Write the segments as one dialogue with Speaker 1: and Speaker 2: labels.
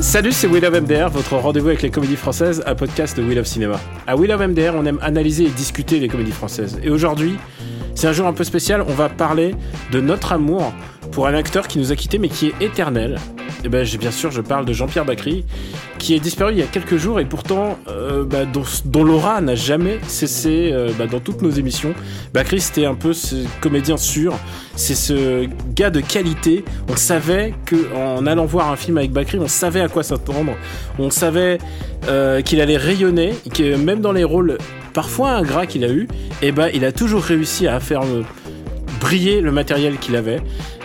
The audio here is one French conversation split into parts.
Speaker 1: Salut, c'est Will of MDR, votre rendez-vous avec les comédies françaises, un podcast de Will of Cinéma. À Will of MDR, on aime analyser et discuter les comédies françaises. Et aujourd'hui, c'est un jour un peu spécial, on va parler de notre amour pour un acteur qui nous a quittés mais qui est éternel. Et ben, bien sûr, je parle de Jean-Pierre Bacry, qui est disparu il y a quelques jours et pourtant euh, bah, dont, l'aura n'a jamais cessé euh, bah, dans toutes nos émissions. Bacry, c'était un peu ce comédien sûr, c'est ce gars de qualité. On savait que en allant voir un film avec Bacry, on savait à quoi s'attendre, on savait euh, qu'il allait rayonner, que même dans les rôles parfois ingrats qu'il a eu, et ben, il a toujours réussi à faire briller le matériel qu'il avait.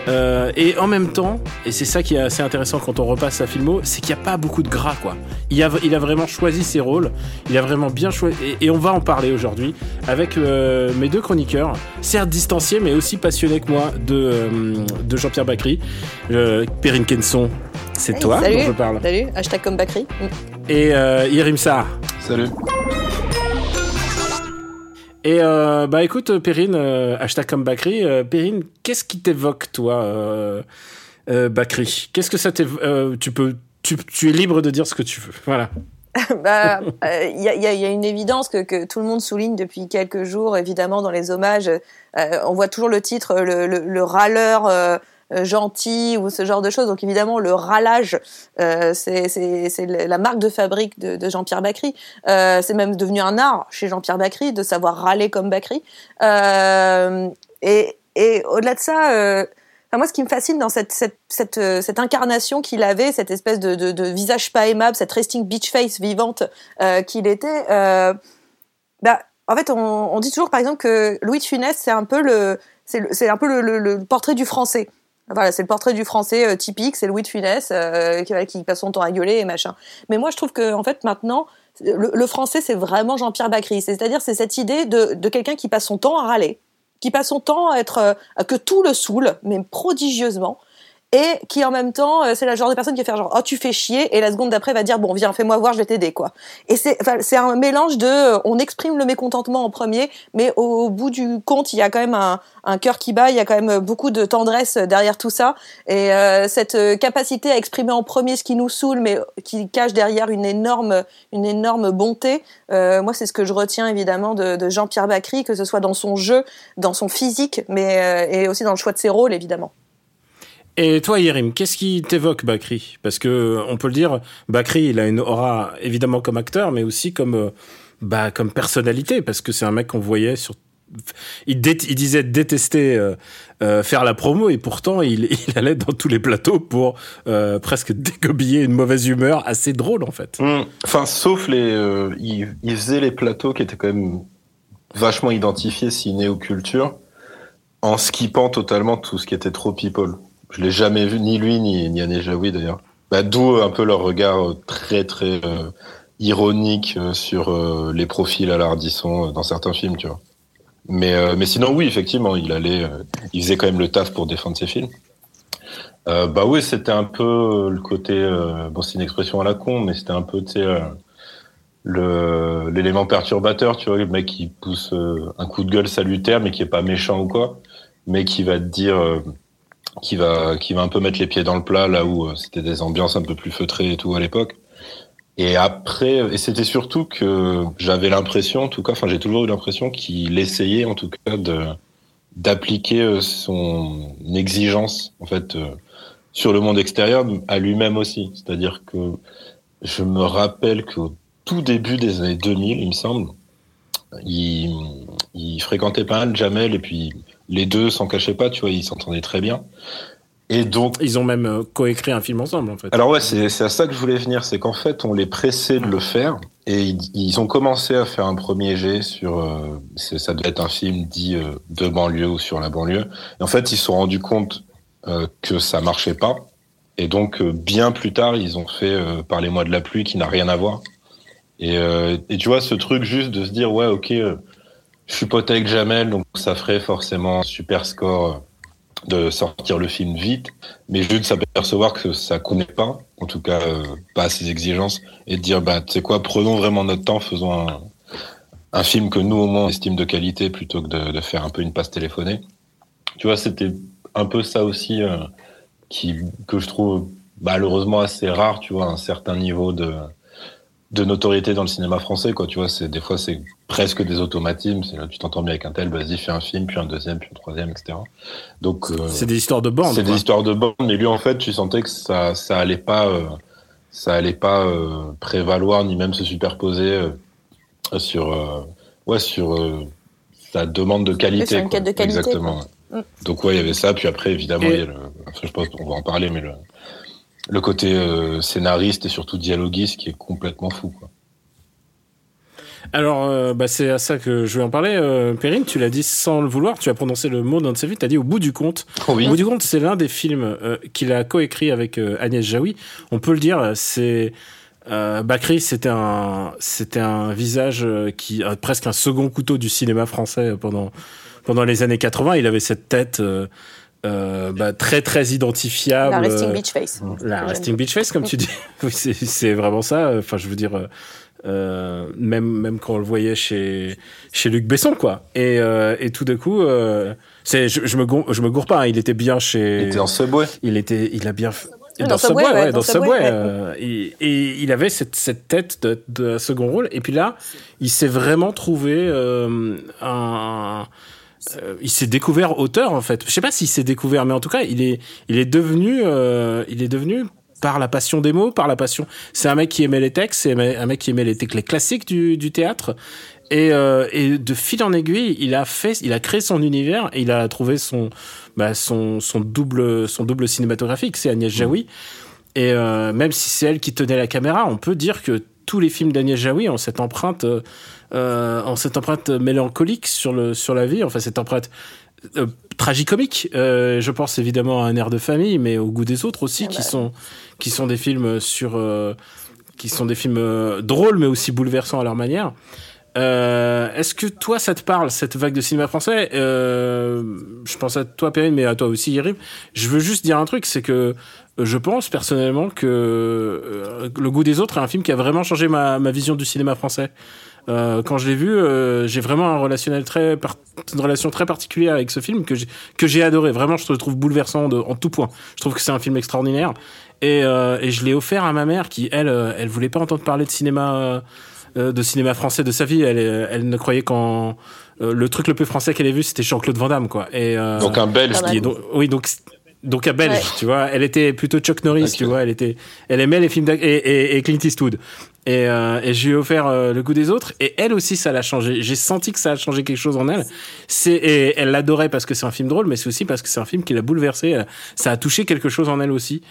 Speaker 1: Euh, et en même temps, et c'est ça qui est assez intéressant quand on repasse sa filmo, c'est qu'il n'y a pas beaucoup de gras, quoi. Il a, il a vraiment choisi ses rôles, il a vraiment bien choisi, et, et on va en parler aujourd'hui avec euh, mes deux chroniqueurs, certes distanciés, mais aussi passionnés que moi de, euh, de Jean-Pierre Bacry. Euh, Perrine Kenson, c'est
Speaker 2: Hey,
Speaker 1: toi
Speaker 2: salut.
Speaker 1: dont je parle.
Speaker 2: Salut, hashtag comme Bakri. Mm.
Speaker 1: Et euh, Yerim Sarr.
Speaker 3: Salut.
Speaker 1: Et euh, bah écoute, Perrine, euh, hashtag comme Bakri, euh, Perrine, qu'est-ce qui t'évoque, toi, euh, euh, Bakri? Qu'est-ce que ça t'évoque euh, Tu peux. Tu, tu es libre de dire ce que tu veux. Voilà.
Speaker 2: Bah, euh, il y, a, il y a- y a une évidence que, que tout le monde souligne depuis quelques jours, évidemment, dans les hommages. Euh, on voit toujours le titre, le, le- le râleur euh, euh, gentil ou ce genre de choses. Donc évidemment, le râlage, euh, c'est la marque de fabrique de, de Jean-Pierre Bacry. Euh, c'est même devenu un art chez Jean-Pierre Bacry de savoir râler comme Bacry. Euh, et et au-delà de ça... euh, Enfin, moi, ce qui me fascine dans cette, cette, cette, euh, cette incarnation qu'il avait, cette espèce de, de, de visage pas aimable, cette resting beach face vivante euh, qu'il était, euh, bah, en fait, on, on dit toujours, par exemple, que Louis de Funès, c'est un peu le- c'est un peu le, le- le portrait du français. Voilà, c'est le portrait du français euh, typique, c'est Louis de Funès euh, qui, qui passe son temps à gueuler et machin. Mais moi, je trouve que en fait, maintenant, le, le français, c'est vraiment Jean-Pierre Bacry. C'est-à-dire, c'est cette idée de, de quelqu'un qui passe son temps à râler, qui passe son temps à être euh, que tout le saoule, mais prodigieusement, et qui en même temps, euh, c'est la genre de personne qui va faire genre oh tu fais chier, et la seconde d'après va dire bon viens fais-moi voir, je vais t'aider quoi. Et c'est c'est un mélange de euh, on exprime le mécontentement en premier, mais au, au bout du compte il y a quand même un, un cœur qui bat, il y a quand même beaucoup de tendresse derrière tout ça, et euh, cette euh, capacité à exprimer en premier ce qui nous saoule, mais qui cache derrière une énorme une énorme bonté. Euh, moi, c'est ce que je retiens évidemment de, de Jean-Pierre Bacry, que ce soit dans son jeu, dans son physique, mais euh, et aussi dans le choix de ses rôles, évidemment.
Speaker 1: Et toi, Yerim, qu'est-ce qui t'évoque Bakri? Parce que on peut le dire, Bakri, il a une aura évidemment comme acteur, mais aussi comme euh, bah comme personnalité, parce que c'est un mec qu'on voyait sur. Il, disait détester euh, euh, faire la promo et pourtant il, il allait dans tous les plateaux pour euh, presque dégobiller une mauvaise humeur assez drôle en fait.
Speaker 3: Hum, Enfin, sauf les. euh, il, il faisait les plateaux qui étaient quand même vachement identifiés ciné ou culture, en skippant totalement tout ce qui était trop people. Je l'ai jamais vu, ni lui, ni, ni d'ailleurs. Bah, D'où un peu leur regard euh, très, très euh, ironique euh, sur euh, les profils euh, dans certains films, tu vois. Mais, euh, mais sinon, oui, effectivement, il allait, euh, il faisait quand même le taf pour défendre ses films. Euh, bah oui, c'était un peu euh, le côté, euh, bon, c'est une expression à la con, mais c'était un peu, tu sais, euh, l'élément perturbateur, tu vois, le mec qui pousse euh, un coup de gueule salutaire, mais qui est pas méchant ou quoi, mais qui va te dire, euh, qui va, qui va un peu mettre les pieds dans le plat là où euh, c'était des ambiances un peu plus feutrées et tout à l'époque. Et après, et c'était surtout que j'avais l'impression, en tout cas, enfin j'ai toujours eu l'impression qu'il essayait en tout cas de d'appliquer euh, son exigence en fait euh, sur le monde extérieur à lui-même aussi. C'est-à-dire que je me rappelle qu'au tout début des années 2000, il me semble, il, il fréquentait pas mal Jamel et puis les deux s'en cachaient pas, tu vois, ils s'entendaient très bien. Et donc,
Speaker 1: ils ont même euh, coécrit un film ensemble, en fait.
Speaker 3: Alors ouais, c'est à ça que je voulais venir, c'est qu'en fait, on les pressait de le faire, et ils, ont commencé à faire un premier jet sur, euh, ça devait être un film dit euh, de banlieue ou sur la banlieue. Et en fait, ils se sont rendus compte euh, que ça marchait pas, et donc bien plus tard, ils ont fait Parlez-moi de la pluie, qui n'a rien à voir. Et, et tu vois, ce truc juste de se dire ouais, ok, je suis pote avec Jamel, donc ça ferait forcément un super score de sortir le film vite, mais juste s'apercevoir que ça connaît pas, en tout cas euh, pas à ses exigences, et de dire bah tu sais quoi, prenons vraiment notre temps, faisons un, film que nous au moins on estime de qualité plutôt que de, de faire un peu une passe téléphonée. Tu vois, c'était un peu ça aussi euh, qui que je trouve malheureusement assez rare, tu vois, un certain niveau de de notoriété dans le cinéma français, quoi. Tu vois, c'est des fois c'est presque des automatismes. C'est tu t'entends bien avec un tel, vas-y, fais un film, puis un deuxième, puis un troisième, etc. Donc
Speaker 1: euh, c'est des histoires de bande.
Speaker 3: C'est des histoires de bande, mais lui en fait, tu sentais que ça ça allait pas euh, ça allait pas euh, prévaloir ni même se superposer sur ouais sur sa demande de qualité.
Speaker 2: Une quête de qualité
Speaker 3: Exactement. Mm. Donc ouais, il y avait ça. Puis après, évidemment, il y a le, enfin, je pense qu'on va en parler, mais le le côté euh, scénariste et surtout dialoguiste qui est complètement fou. Quoi.
Speaker 1: Alors, euh, bah, c'est à ça que je vais en parler. Euh, Perrine, tu l'as dit sans le vouloir, tu as prononcé le mot dans de ses tu as dit au bout du compte.
Speaker 3: Au
Speaker 1: bout du compte, c'est l'un des films qu'il a coécrit avec Agnès Jaoui. On peut le dire, c'est... Bakri, c'était un, c'était un visage qui, presque un second couteau du cinéma français pendant, pendant les années 80. Il avait cette tête euh, bah, très très identifiable.
Speaker 2: La resting beach face.
Speaker 1: La resting beach face, comme tu dis. oui, c'est vraiment ça. Enfin, je veux dire, euh, même même quand on le voyait chez chez Luc Besson, quoi. Et, euh, et tout d'un coup, euh, c'est je, je, me gourre, je me gourre pas. Hein, il était bien chez.
Speaker 3: Il était en Subway.
Speaker 1: Il était, il a bien.
Speaker 2: Dans, dans Subway, ouais,
Speaker 1: dans, Subway. Euh, et, et, il avait cette, cette tête de, de second rôle. Et puis là, il s'est vraiment trouvé un euh, il s'est découvert auteur en fait. Je sais pas s'il s'est découvert, mais en tout cas, il est, il est devenu, euh, il est devenu par la passion des mots, par la passion. C'est un mec qui aimait les textes, c'est un mec qui aimait les, les classiques du, du théâtre. Et, euh, et, de fil en aiguille, il a fait, il a créé son univers et il a trouvé son, bah, son, son double, son double cinématographique, c'est Agnès mmh. Jaoui. Et euh, même si c'est elle qui tenait la caméra, on peut dire que tous les films d'Agnès Jaoui ont cette empreinte euh, euh, en cette empreinte mélancolique sur le sur la vie, enfin cette empreinte euh, tragicomique. Euh, je pense évidemment à un air de famille, mais au goût des autres aussi, ah qui bah. sont qui sont des films sur qui sont des films drôles, mais aussi bouleversants à leur manière. Est-ce que toi, ça te parle, cette vague de cinéma français? Je pense à toi, Perrine, mais à toi aussi, Yérim. Je veux juste dire un truc, c'est que je pense personnellement que Le goût des autres est un film qui a vraiment changé ma, ma vision du cinéma français. Euh, quand je l'ai vu, euh, j'ai vraiment un relationnel très une relation très particulière avec ce film que j'ai que j'ai adoré. Vraiment, je le trouve bouleversant de, en tout point. Je trouve que c'est un film extraordinaire et, euh, et je l'ai offert à ma mère qui elle euh, elle voulait pas entendre parler de cinéma euh, de cinéma français de sa vie. Elle elle ne croyait qu'en le truc le plus français qu'elle ait vu, c'était Jean-Claude Van Damme, quoi. Et,
Speaker 3: donc un Belge.
Speaker 1: Qui donc, oui, donc donc à belge, tu vois. Elle était plutôt Chuck Norris, tu vois. Elle était, elle aimait les films et, et, et, Clint Eastwood. Et, euh, et je lui ai offert euh, le goût des autres. Et elle aussi, ça l'a changé. J'ai senti que ça a changé quelque chose en elle. C'est et elle l'adorait parce que c'est un film drôle, mais c'est aussi parce que c'est un film qui l'a bouleversée. Ça a touché quelque chose en elle aussi.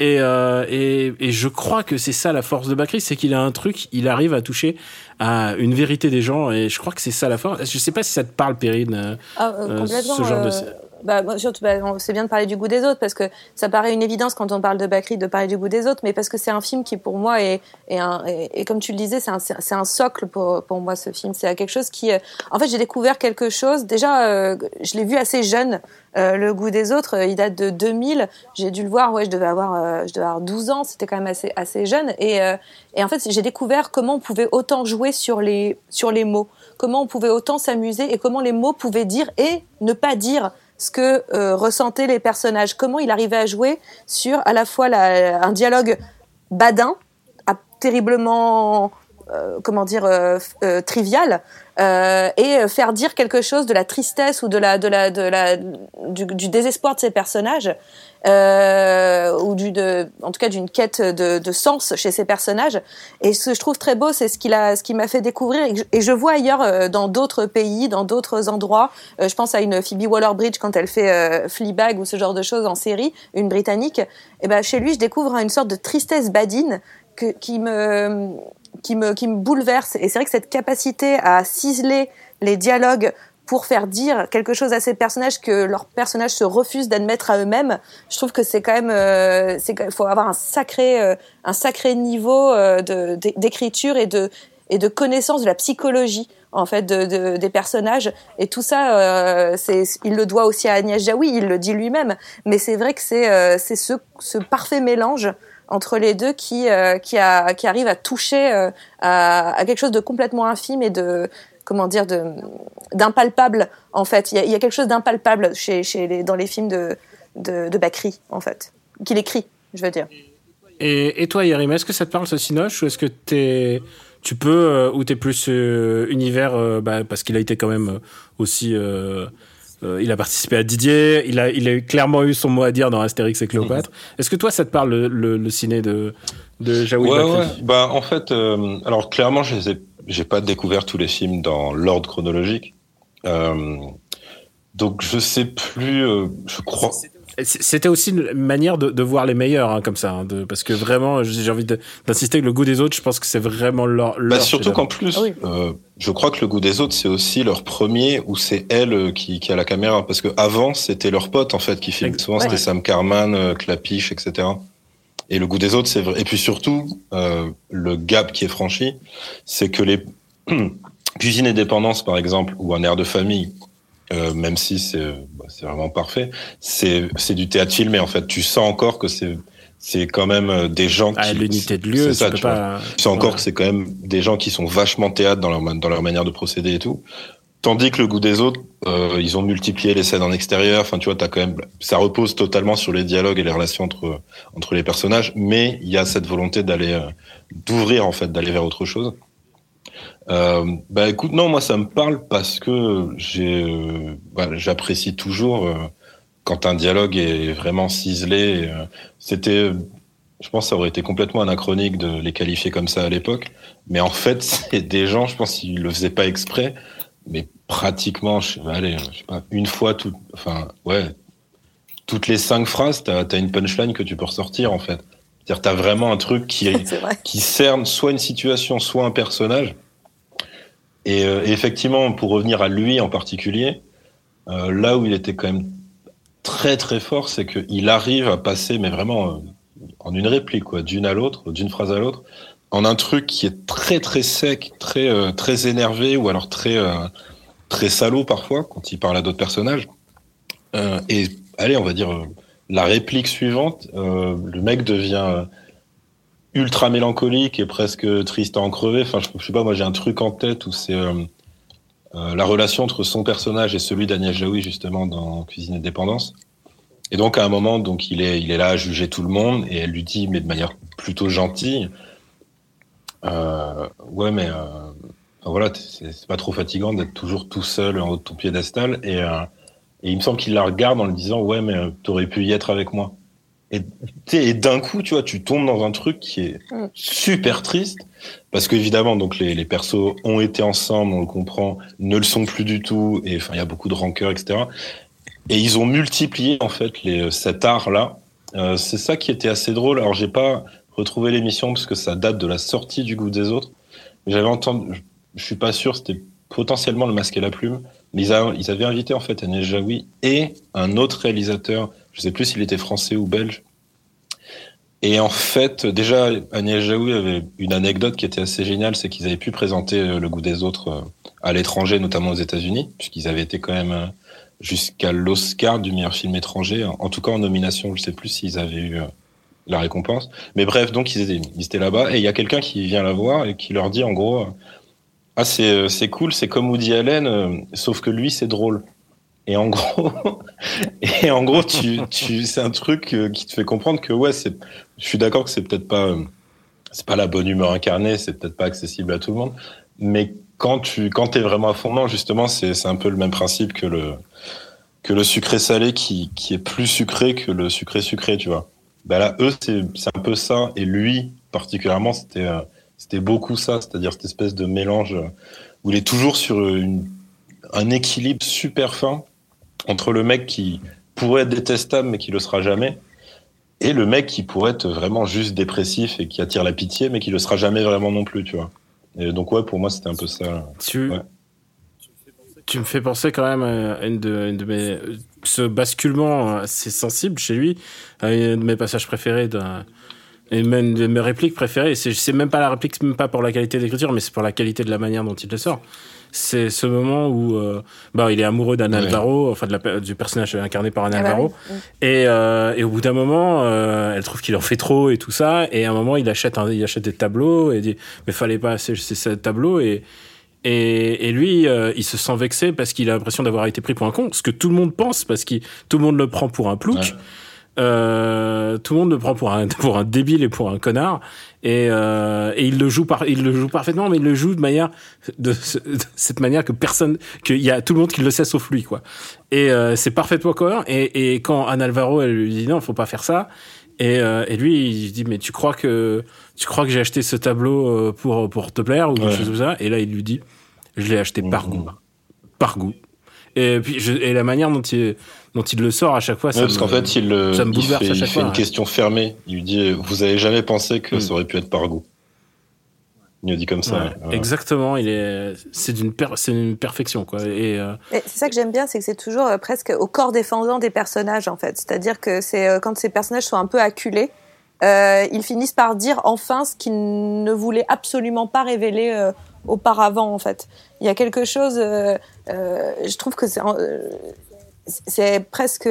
Speaker 1: Et, euh, et, et, je crois que c'est ça la force de Bakri, c'est qu'il a un truc, il arrive à toucher à une vérité des gens. Et je crois que c'est ça la force. Je sais pas si ça te parle, Perrine, euh,
Speaker 2: ah, euh, ce genre de bah, surtout, bah, c'est bien de parler du goût des autres parce que ça paraît une évidence quand on parle de Bakri de parler du goût des autres, mais parce que c'est un film qui pour moi est, est, un, et comme tu le disais, c'est un, c'est un socle pour, pour moi ce film. C'est quelque chose qui, euh, en fait, j'ai découvert quelque chose. Déjà, euh, je l'ai vu assez jeune. Euh, le goût des autres, il date de 2000. J'ai dû le voir, ouais, je devais avoir, je devais avoir 12 ans. C'était quand même assez, assez jeune. Et, et en fait, j'ai découvert comment on pouvait autant jouer sur les, sur les mots, comment on pouvait autant s'amuser et comment les mots pouvaient dire et ne pas dire ce que euh, ressentaient les personnages, comment il arrivait à jouer sur à la fois un dialogue badin, terriblement comment dire trivial et faire dire quelque chose de la tristesse ou de la du désespoir de ces personnages euh, ou du, de, en tout cas d'une quête de, de, sens chez ces personnages. Et ce que je trouve très beau, c'est ce qu'il a, ce qui m'a fait découvrir et, je, vois ailleurs euh, dans d'autres pays, dans d'autres endroits. Euh, je pense à une Phoebe Waller-Bridge quand elle fait euh, Fleabag ou ce genre de choses en série, une britannique. Et ben chez lui, je découvre une sorte de tristesse badine que, qui me qui me qui me bouleverse. Et c'est vrai que cette capacité à ciseler les dialogues pour faire dire quelque chose à ces personnages que leurs personnages se refusent d'admettre à eux-mêmes. Je trouve que c'est quand même, euh, c'est faut avoir un sacré, euh, un sacré niveau euh, d'écriture et de et de connaissance de la psychologie en fait de, de, des personnages et tout ça euh, c'est il le doit aussi à Agnès Jaoui il le dit lui-même mais c'est vrai que c'est euh, c'est ce, ce parfait mélange entre les deux qui euh, qui, a, qui arrive à toucher à, à, quelque chose de complètement infime et de comment dire, d'impalpable, en fait. Il y, a, quelque chose d'impalpable chez, chez les, dans les films de, de, de Bakri, en fait, qu'il écrit, je veux dire.
Speaker 1: Et, et toi, Yerim, est-ce que ça te parle, ce Cinoche, ou est-ce que es, tu peux, euh, ou t'es plus euh, univers, euh, bah, parce qu'il a été quand même aussi... il a participé à Didier, il a, il a clairement eu son mot à dire dans Astérix et Cléopâtre. Est-ce que toi, ça te parle le, le, ciné de, de Jaoui
Speaker 3: ouais, ouais. Bah, en fait, alors clairement, je les ai j'ai pas découvert tous les films dans l'ordre chronologique. Euh, donc je sais plus, euh, je crois.
Speaker 1: C'était aussi une manière de, de voir les meilleurs, hein, comme ça, hein, de, parce que vraiment, j'ai envie d'insister que le goût des autres, je pense que c'est vraiment leur. leur
Speaker 3: bah surtout qu'en plus, ah oui. euh, je crois que le goût des autres, c'est aussi leur premier où c'est elle qui, qui a la caméra, parce que avant c'était leur pote en fait qui filme. Souvent ouais. c'était Sam Carman, euh, Clapiche, etc. Et le goût des autres, c'est vrai. Et puis surtout, euh, le gap qui est franchi, c'est que les cuisine et dépendance, par exemple, ou un air de famille, euh, même si c'est bah, vraiment parfait, c'est du théâtre filmé en fait. Tu sens encore que c'est c'est quand même euh, des gens
Speaker 1: ah,
Speaker 3: qui
Speaker 1: l'unité de lieu.
Speaker 3: Ça, tu, pas... tu sens encore que c'est quand même des gens qui sont vachement théâtre dans leur dans leur manière de procéder et tout. Tandis que le goût des autres, euh, ils ont multiplié les scènes en extérieur. Enfin, tu vois, t'as quand même, ça repose totalement sur les dialogues et les relations entre entre les personnages, mais il y a cette volonté d'aller euh, d'ouvrir en fait, d'aller vers autre chose. Euh, bah écoute, non, moi ça me parle parce que j'ai, bah, j'apprécie toujours euh, quand un dialogue est vraiment ciselé. C'était, je pense, que ça aurait été complètement anachronique de les qualifier comme ça à l'époque, mais en fait, c'est des gens, je pense, qu'ils le faisaient pas exprès mais pratiquement, je, allez, je sais pas, une fois tout, enfin, ouais, toutes les cinq phrases, t'as as une punchline que tu peux ressortir en fait. C'est-à-dire, t'as vraiment un truc qui qui cerne soit une situation, soit un personnage. Et, euh, et effectivement, pour revenir à lui en particulier, euh, là où il était quand même très très fort, c'est qu'il arrive à passer, mais vraiment euh, en une réplique, quoi, d'une à l'autre, d'une phrase à l'autre, en un truc qui est très très sec, très euh, très énervé ou alors très euh, très salaud parfois quand il parle à d'autres personnages. Euh, et allez, on va dire la réplique suivante, le mec devient ultra mélancolique et presque triste à en crever. Enfin, je, je sais pas, moi j'ai un truc en tête où c'est la relation entre son personnage et celui d'Agnès Jaoui justement dans Cuisine et Dépendance. Et donc à un moment, donc il est il est là à juger tout le monde et elle lui dit, mais de manière plutôt gentille. Euh, ouais, mais euh, voilà, c'est pas trop fatigant d'être toujours tout seul en haut de ton piédestal. Et, euh, et il me semble qu'il la regarde en lui disant Ouais, mais t'aurais pu y être avec moi. Et, et d'un coup, tu vois, tu tombes dans un truc qui est super triste. Parce qu'évidemment, donc les, les persos ont été ensemble, on le comprend, ne le sont plus du tout. Et enfin, il y a beaucoup de rancœur, etc. Et ils ont multiplié en fait les, cet art-là. Euh, c'est ça qui était assez drôle. Alors j'ai pas retrouver l'émission parce que ça date de la sortie du goût des autres. J'avais entendu, je suis pas sûr, c'était potentiellement le masque et la plume, mais ils, avaient invité en fait Agnès Jaoui et un autre réalisateur, je sais plus s'il était français ou belge. Et en fait, déjà, Agnès Jaoui avait une anecdote qui était assez géniale, c'est qu'ils avaient pu présenter euh, le goût des autres euh, à l'étranger, notamment aux États-Unis, puisqu'ils avaient été quand même euh, jusqu'à l'Oscar du meilleur film étranger, en tout cas en nomination, je sais plus s'ils avaient eu la récompense. Mais bref, donc ils étaient, là-bas et il y a quelqu'un qui vient la voir et qui leur dit en gros, ah c'est c'est cool, c'est comme Woody Allen, euh, sauf que lui c'est drôle. Et en gros, et en gros, tu, tu, c'est un truc euh, qui te fait comprendre que ouais, je suis d'accord que c'est peut-être pas euh, c'est pas la bonne humeur incarnée, c'est peut-être pas accessible à tout le monde, mais quand tu quand es vraiment à fond justement, c'est c'est un peu le même principe que le que le sucré salé qui qui est plus sucré que le sucré sucré, tu vois. Bah là, eux, c'est un peu ça, et lui particulièrement, c'était euh, c'était beaucoup ça, c'est-à-dire cette espèce de mélange où il est toujours sur une, un équilibre super fin entre le mec qui pourrait être détestable mais qui le sera jamais et le mec qui pourrait être vraiment juste dépressif et qui attire la pitié mais qui le sera jamais vraiment non plus, tu vois. Et donc ouais, pour moi c'était un peu ça.
Speaker 1: Tu, tu me fais penser quand même à une de, une de mes ce basculement assez sensible chez lui, à une de mes passages préférés d'un et même de mes répliques préférées, c'est même pas la réplique, même pas pour la qualité d'écriture, mais c'est pour la qualité de la manière dont il le sort. C'est ce moment où euh, bah, il est amoureux d'Anne Alvaro, enfin de la, du personnage incarné par Anne ah bah Alvaro. Et, euh, et au bout d'un moment, euh, elle trouve qu'il en fait trop et tout ça. Et à un moment, il achète, un, il achète des tableaux et dit Mais fallait pas c'est ce tableau. Et, et, et lui, euh, il se sent vexé parce qu'il a l'impression d'avoir été pris pour un con, ce que tout le monde pense, parce que tout le monde le prend pour un plouc. Euh, tout le monde le prend pour un pour un débile et pour un connard. Et, euh, et il le joue par il le joue parfaitement mais il le joue de manière de, cette manière que personne qu'il y a tout le monde qui le sait sauf lui quoi. Et euh, c'est parfaitement cohérent. Et, et quand Anne Alvaro elle lui dit non faut pas faire ça et, euh, et lui il dit mais tu crois que tu crois que j'ai acheté ce tableau euh, pour pour te plaire ou quelque chose comme ça? Et là il lui dit je l'ai acheté par goût par goût et puis je, et la manière dont il dont il le sort à chaque fois.
Speaker 3: ça parce qu'en fait, il, le, il fait, il fait une question fermée. Il lui dit Vous avez jamais pensé que mm. ça aurait pu être par goût Il le dit comme ça.
Speaker 1: Exactement. Il est, c'est d'une, c'est une perfection quoi. Et, euh,
Speaker 2: c'est ça que j'aime bien, c'est que c'est toujours euh, presque au corps défendant des personnages en fait. C'est-à-dire que c'est euh, quand ces personnages sont un peu acculés, ils finissent par dire enfin ce qu'ils ne voulaient absolument pas révéler auparavant en fait. Il y a quelque chose, je trouve que c'est c'est presque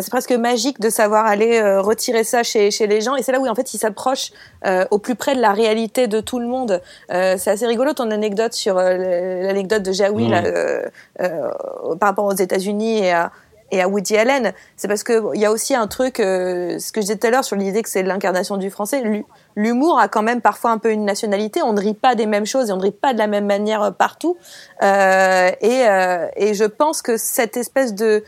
Speaker 2: c'est presque magique de savoir aller euh, retirer ça chez, chez les gens. Et c'est là où, en fait, il s'approche euh, au plus près de la réalité de tout le monde. Euh, c'est assez rigolo ton anecdote sur l'anecdote de Jaoui mmh. par rapport aux États-Unis et à, et à Woody Allen. C'est parce que il y a aussi un truc, ce que je disais tout à l'heure sur l'idée que c'est l'incarnation du français. L'humour a quand même parfois un peu une nationalité. On ne rit pas des mêmes choses et on ne rit pas de la même manière partout. et, et je pense que cette espèce de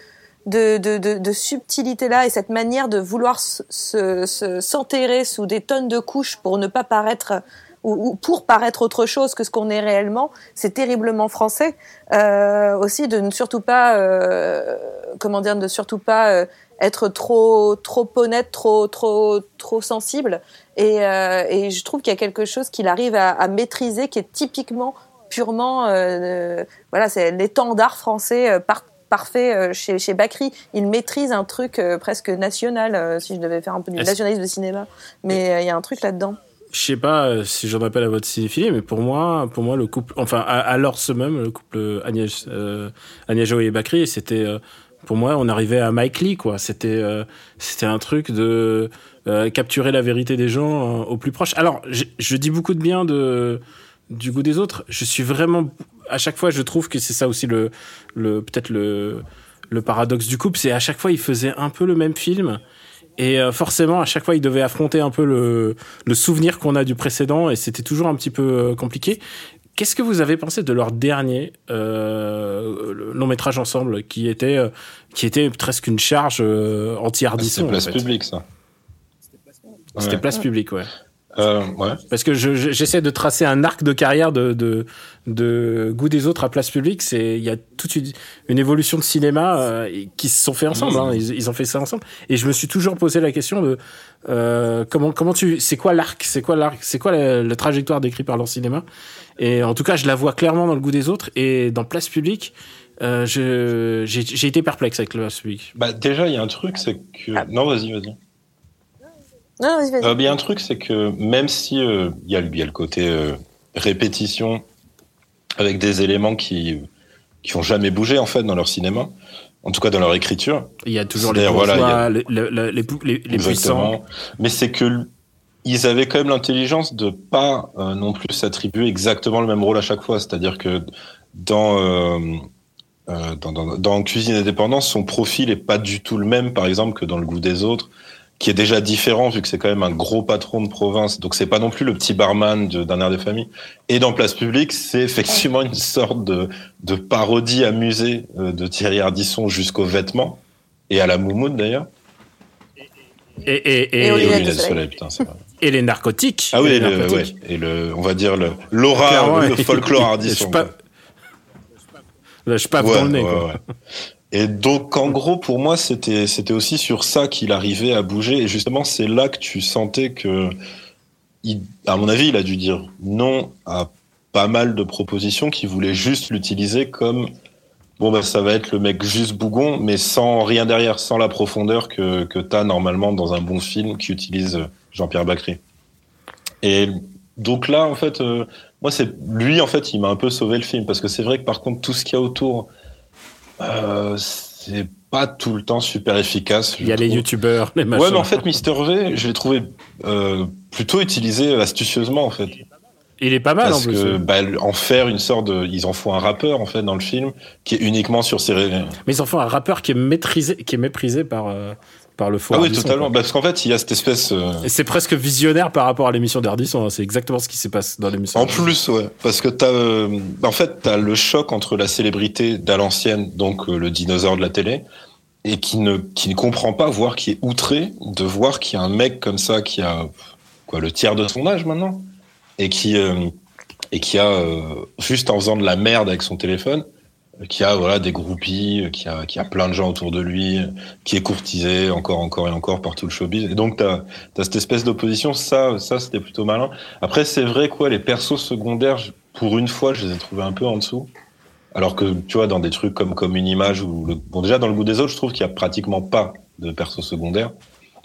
Speaker 2: de, de, subtilité-là et cette manière de vouloir s'enterrer se, s'enterrer sous des tonnes de couches pour ne pas paraître ou, pour paraître autre chose que ce qu'on est réellement, c'est terriblement français. Euh, aussi de ne surtout pas, euh, comment dire, de surtout pas euh, être trop trop honnête, trop trop trop sensible. Et, je trouve qu'il y a quelque chose qu'il arrive à, à, maîtriser, qui est typiquement purement, voilà, c'est l'étendard français par, parfait euh, chez, chez Bakri. Il maîtrise un truc euh, presque national, euh, si je devais faire un peu du nationalisme de cinéma. Mais il y a un truc là-dedans.
Speaker 1: Je sais pas si j'en appelle à votre cinéphilie, mais pour moi, pour moi, le couple, enfin, alors ce même, le couple Agnès, Agnès Joey et Bakri, c'était, pour moi, on arrivait à Mike Lee, quoi. C'était, c'était un truc de capturer la vérité des gens au plus proche. Alors, je dis beaucoup de bien de du goût des autres. Je suis vraiment à chaque fois, je trouve que c'est ça aussi le, le peut-être le, le paradoxe du couple, c'est à chaque fois, il faisait un peu le même film. Et euh, forcément, à chaque fois, il devait affronter un peu le, le souvenir qu'on a du précédent, et c'était toujours un petit peu euh, compliqué. Qu'est-ce que vous avez pensé de leur dernier euh, long métrage ensemble, qui était euh, qui était presque une charge anti-hardisson
Speaker 3: C'était place publique, ça.
Speaker 1: C'était place publique, ouais.
Speaker 3: Euh, ouais.
Speaker 1: Parce que j'essaie de tracer un arc de carrière de, de, de goût des autres à place publique. C'est il y a toute une, une évolution de cinéma euh, qui se sont fait ensemble. Hein. Ils, ils, ont fait ça ensemble. Et je me suis toujours posé la question de euh, comment comment tu c'est quoi l'arc c'est quoi l'arc c'est quoi la, trajectoire décrite par leur cinéma? Et en tout cas, je la vois clairement dans le goût des autres et dans place publique. Euh, j'ai été perplexe avec le place public.
Speaker 3: Bah déjà, il y a un truc, c'est que ah. non, vas-y, vas-y.
Speaker 2: Non, vas-y, vas-y.
Speaker 3: Euh, il y a un truc, c'est que même si il euh, y, a, y a le côté euh, répétition avec des éléments qui qui ont jamais bougé en fait dans leur cinéma, en tout cas dans leur écriture.
Speaker 1: Il y a toujours les voilà, les, les, les, les puissants.
Speaker 3: Mais c'est que ils avaient quand même l'intelligence de pas non plus s'attribuer exactement le même rôle à chaque fois. C'est-à-dire que dans, dans, dans, dans Cuisine Indépendance, son profil est pas du tout le même, par exemple, que dans Le Goût des Autres qui est déjà différent vu que c'est quand même un gros patron de province. Donc c'est pas non plus le petit barman d'un air de famille. Et dans Place Publique, c'est effectivement une sorte de, de parodie amusée euh, de Thierry Ardisson jusqu'aux vêtements et à la moumoune d'ailleurs.
Speaker 1: Et, et,
Speaker 2: et,
Speaker 1: soleil. putain, et les narcotiques.
Speaker 3: Ah oui,
Speaker 1: et,
Speaker 3: le, ouais, et le, on va dire le l'aura, le folklore Ardisson.
Speaker 1: Je, je pas dans le nez. Quoi.
Speaker 3: Et donc, en gros, pour moi, c'était c'était aussi sur ça qu'il arrivait à bouger. Et justement, c'est là que tu sentais que, à mon avis, il a dû dire non à pas mal de propositions qui voulaient juste l'utiliser comme bon ben ça va être le mec juste bougon, mais sans rien derrière, sans la profondeur que que t'as normalement dans un bon film qui utilise Jean-Pierre Bacry. Et donc là, en fait, euh, moi c'est lui en fait, il m'a un peu sauvé le film parce que c'est vrai que par contre tout ce qu'il y a autour euh, c'est pas tout le temps super efficace.
Speaker 1: Il y a les youtubeurs, les machins.
Speaker 3: Ouais, mais en fait, Mister V, je l'ai trouvé euh, plutôt utilisé astucieusement, en fait.
Speaker 1: Il est pas mal
Speaker 3: Parce
Speaker 1: en plus.
Speaker 3: que, bah, en faire une sorte de, ils en font un rappeur en fait dans le film qui est uniquement sur ses.
Speaker 1: Mais ils en font un rappeur qui est maîtrisé, qui est méprisé par euh, par le.
Speaker 3: Ah oui, totalement. Parce qu'en fait, il y a cette espèce. Euh...
Speaker 1: Et c'est presque visionnaire par rapport à l'émission d'Ardisson. Hein. C'est exactement ce qui s'est passé dans l'émission.
Speaker 3: En plus, ouais, parce que t'as, euh... en fait, t'as le choc entre la célébrité d'à l'ancienne, donc euh, le dinosaure de la télé, et qui ne qui ne comprend pas, voire qui est outré de voir qu'il y a un mec comme ça qui a quoi le tiers de son âge maintenant et qui euh, et qui a juste en faisant de la merde avec son téléphone qui a voilà des groupies, qui a qui a plein de gens autour de lui, qui est courtisé encore encore et encore par tout le showbiz. Et donc t'as as cette espèce d'opposition. Ça ça c'était plutôt malin. Après c'est vrai quoi les persos secondaires pour une fois je les ai trouvés un peu en dessous. Alors que tu vois dans des trucs comme comme une image ou le... bon déjà dans le goût des autres je trouve qu'il y a pratiquement pas de persos secondaires.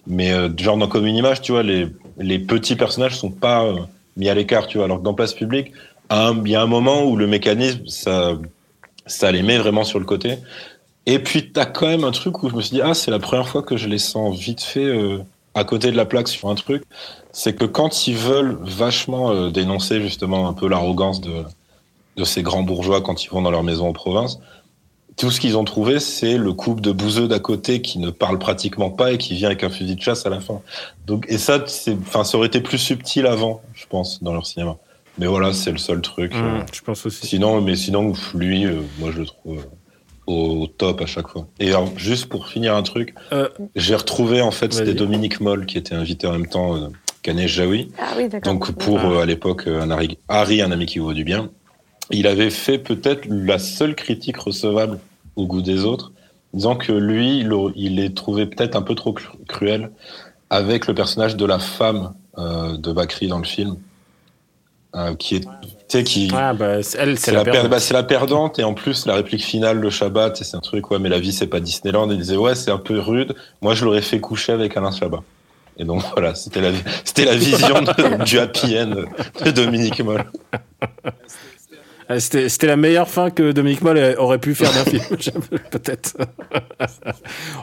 Speaker 3: Mais euh, genre dans comme une image tu vois les les petits personnages sont pas euh, mis à l'écart tu vois alors que dans place publique il y a un moment où le mécanisme ça ça les met vraiment sur le côté. Et puis t'as quand même un truc où je me suis dit ah c'est la première fois que je les sens vite fait euh, à côté de la plaque sur un truc, c'est que quand ils veulent vachement euh, dénoncer justement un peu l'arrogance de de ces grands bourgeois quand ils vont dans leur maison en province, tout ce qu'ils ont trouvé c'est le couple de bouseux d'à côté qui ne parle pratiquement pas et qui vient avec un fusil de chasse à la fin. Donc et ça c'est enfin ça aurait été plus subtil avant je pense dans leur cinéma. Mais voilà, c'est le seul truc.
Speaker 1: Mmh, euh, je pense aussi.
Speaker 3: Sinon, mais sinon, lui, euh, moi, je le trouve euh, au top à chaque fois. Et alors, juste pour finir un truc,
Speaker 1: euh,
Speaker 3: j'ai retrouvé en fait, c'était Dominique Moll qui était invité en même temps euh, Jaoui.
Speaker 2: Ah oui, d'accord.
Speaker 3: Donc pour
Speaker 1: Ah.
Speaker 3: à l'époque un Harry, Harry, un ami qui vaut du bien, il avait fait peut-être la seule critique recevable au goût des autres, disant que lui, il, il les trouvait peut-être un peu trop cru- cruel avec le personnage de la femme euh, de Bakri dans le film. Euh, qui est, tu sais, qui,
Speaker 1: ah, bah, c'est- elle, c'est
Speaker 3: c'est
Speaker 1: la,
Speaker 3: la, per-
Speaker 1: perdante.
Speaker 3: bah, c'est la perdante et en plus la réplique finale le Shabbat c'est un truc ouais mais la vie c'est pas Disneyland il disait ouais c'est un peu rude moi je l'aurais fait coucher avec Alain Chabat et donc voilà c'était la c'était la vision de- du happy end de Dominique Moll
Speaker 1: Ah, C'était la meilleure fin que Dominique Moll aurait pu faire d'un film, peut-être.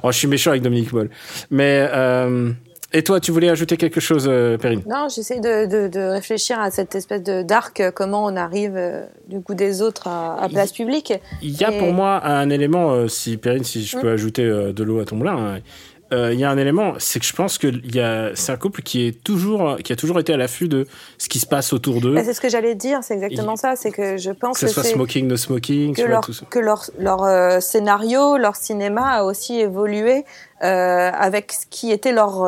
Speaker 1: oh, je suis méchant avec Dominique Moll. Mais, euh, et toi, tu voulais ajouter quelque chose, euh, Perrine?
Speaker 2: Non, j'essaie de, de, de réfléchir à cette espèce de d'arc, euh, comment on arrive euh, du coup des autres à, à place publique.
Speaker 1: Il y a
Speaker 2: Et-
Speaker 1: pour moi un élément, euh, si Perrine, si je peux ajouter euh, de l'eau à ton moulin, hein, euh, il y a un élément, c'est que je pense que c'est un couple qui est toujours, qui a toujours été à l'affût de ce qui se passe autour d'eux,
Speaker 2: Bah, c'est ce que j'allais dire, c'est exactement
Speaker 1: Il-
Speaker 2: ça. C'est que je pense
Speaker 1: que
Speaker 2: que,
Speaker 1: ce soit smoking, no smoking,
Speaker 2: que leur,
Speaker 1: tout ça.
Speaker 2: que leur, leur euh, scénario, leur cinéma a aussi évolué euh, avec ce qui était leur,